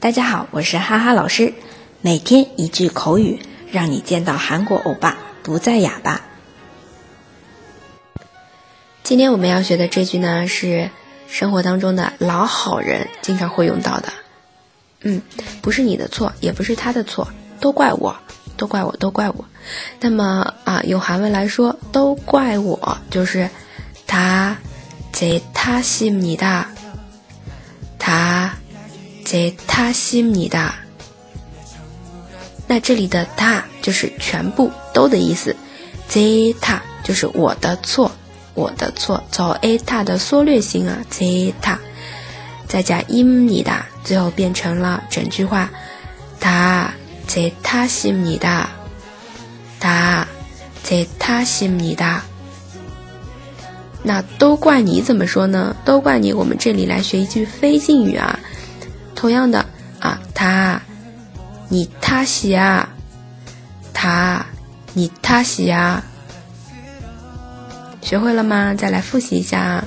大家好，我是哈哈老师。每天一句口语，让你见到韩国欧巴不再哑巴。今天我们要学的这句呢，是生活当中的老好人经常会用到的。嗯，不是你的错，也不是他的错，都怪我，都怪我，都怪我。那么啊，用韩文来说，都怪我，就是他，即他，西姆尼的。谁他西米达。那这里的他就是全部都的意思，这他就是我的错，我的错，走 a 他的缩略型啊，这他，再加伊米尼达，最后变成了整句话，他这他西米达，他这他西米达。那都怪你怎么说呢？都怪你，我们这里来学一句非敬语啊。同样的啊，他，你他喜啊，他，你他喜啊，学会了吗？再来复习一下啊，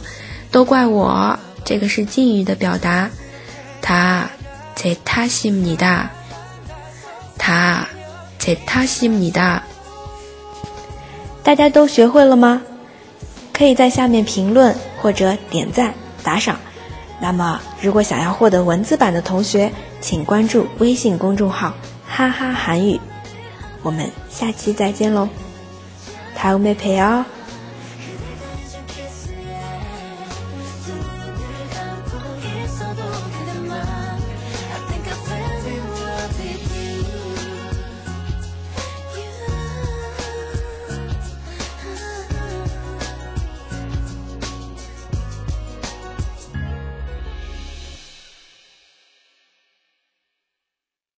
都怪我，这个是敬语的表达，他在他心里的，他在他心里的，大家都学会了吗？可以在下面评论或者点赞打赏。那么，如果想要获得文字版的同学，请关注微信公众号“哈哈韩语”。我们下期再见喽，다음에봬요